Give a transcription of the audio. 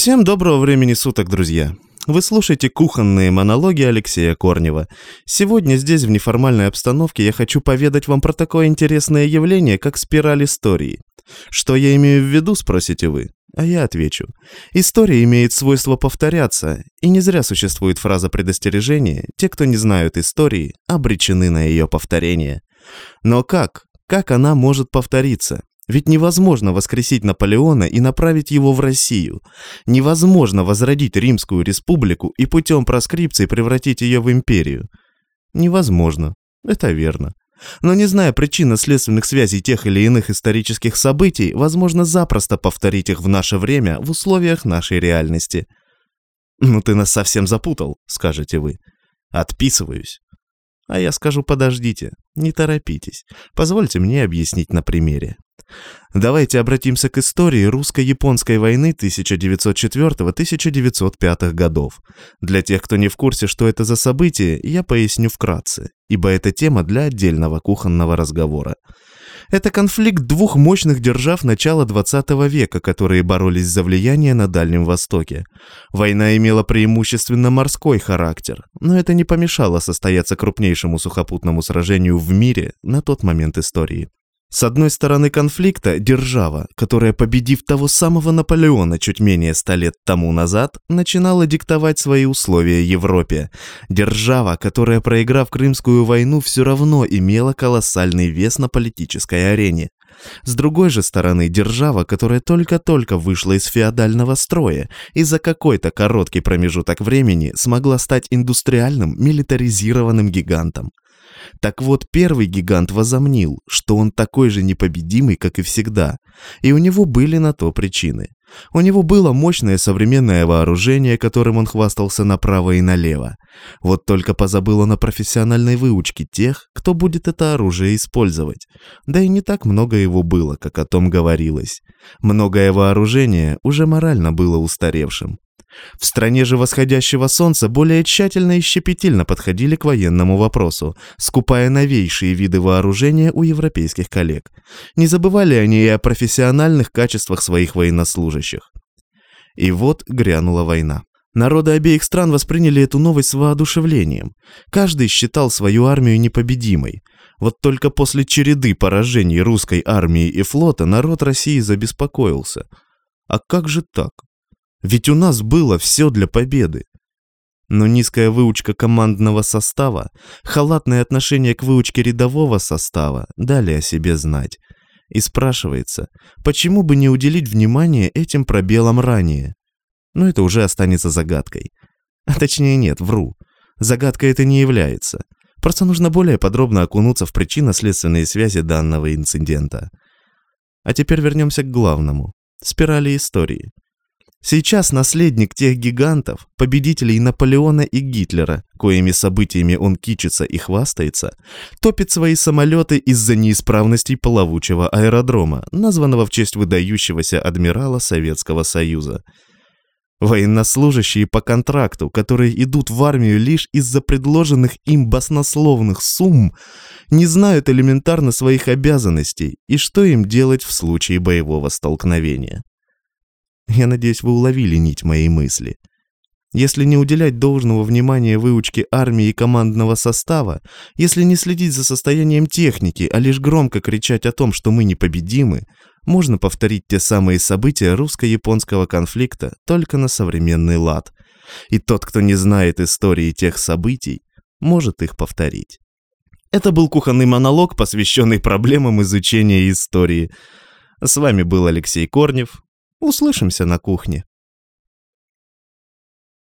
Всем доброго времени суток, друзья. Вы слушаете кухонные монологи Алексея Корнева. Сегодня здесь, в неформальной обстановке, я хочу поведать вам про такое интересное явление, как спираль истории. Что я имею в виду, спросите вы? А я отвечу. История имеет свойство повторяться, и не зря существует фраза предостережения «Те, кто не знают истории, обречены на ее повторение». Но как? Как она может повториться? Ведь невозможно воскресить Наполеона и направить его в Россию. Невозможно возродить Римскую республику и путем проскрипции превратить ее в империю. Невозможно. Это верно. Но не зная причинно-следственных связей тех или иных исторических событий, возможно запросто повторить их в наше время в условиях нашей реальности. «Ну ты нас совсем запутал», — скажете вы. «Отписываюсь». А я скажу «подождите, не торопитесь, позвольте мне объяснить на примере». Давайте обратимся к истории русско-японской войны 1904-1905 годов. Для тех, кто не в курсе, что это за событие, я поясню вкратце, ибо это тема для отдельного кухонного разговора. Это конфликт двух мощных держав начала 20 века, которые боролись за влияние на Дальнем Востоке. Война имела преимущественно морской характер, но это не помешало состояться крупнейшему сухопутному сражению в мире на тот момент истории. С одной стороны конфликта держава, которая, победив того самого Наполеона чуть менее ста лет тому назад, начинала диктовать свои условия Европе. Держава, которая, проиграв Крымскую войну, все равно имела колоссальный вес на политической арене. С другой же стороны, держава, которая только-только вышла из феодального строя и за какой-то короткий промежуток времени смогла стать индустриальным, милитаризированным гигантом. Так вот, первый гигант возомнил, что он такой же непобедимый, как и всегда, и у него были на то причины. У него было мощное современное вооружение, которым он хвастался направо и налево. Вот только позабыл он о профессиональной выучке тех, кто будет это оружие использовать. Да и не так много его было, как о том говорилось. Многое вооружение уже морально было устаревшим. В стране же восходящего солнца более тщательно и щепетильно подходили к военному вопросу, скупая новейшие виды вооружения у европейских коллег. Не забывали они и о профессиональных качествах своих военнослужащих. И вот грянула война. Народы обеих стран восприняли эту новость с воодушевлением. Каждый считал свою армию непобедимой. Вот только после череды поражений русской армии и флота народ России забеспокоился. А как же так? Ведь у нас было все для победы. Но низкая выучка командного состава, халатное отношение к выучке рядового состава дали о себе знать. И спрашивается, почему бы не уделить внимание этим пробелам ранее? Но это уже останется загадкой. А точнее нет, вру. Загадкой это не является. Просто нужно более подробно окунуться в причинно-следственные связи данного инцидента. А теперь вернемся к главному. Спирали истории. Сейчас наследник тех гигантов, победителей Наполеона и Гитлера, коими событиями он кичится и хвастается, топит свои самолеты из-за неисправностей плавучего аэродрома, названного в честь выдающегося адмирала Советского Союза. Военнослужащие по контракту, которые идут в армию лишь из-за предложенных им баснословных сумм, не знают элементарно своих обязанностей и что им делать в случае боевого столкновения. Я надеюсь, вы уловили нить моей мысли. Если не уделять должного внимания выучке армии и командного состава, если не следить за состоянием техники, а лишь громко кричать о том, что мы непобедимы, можно повторить те самые события русско-японского конфликта только на современный лад. И тот, кто не знает истории тех событий, может их повторить. Это был кухонный монолог, посвященный проблемам изучения истории. С вами был Алексей Корнев, Услышимся на кухне.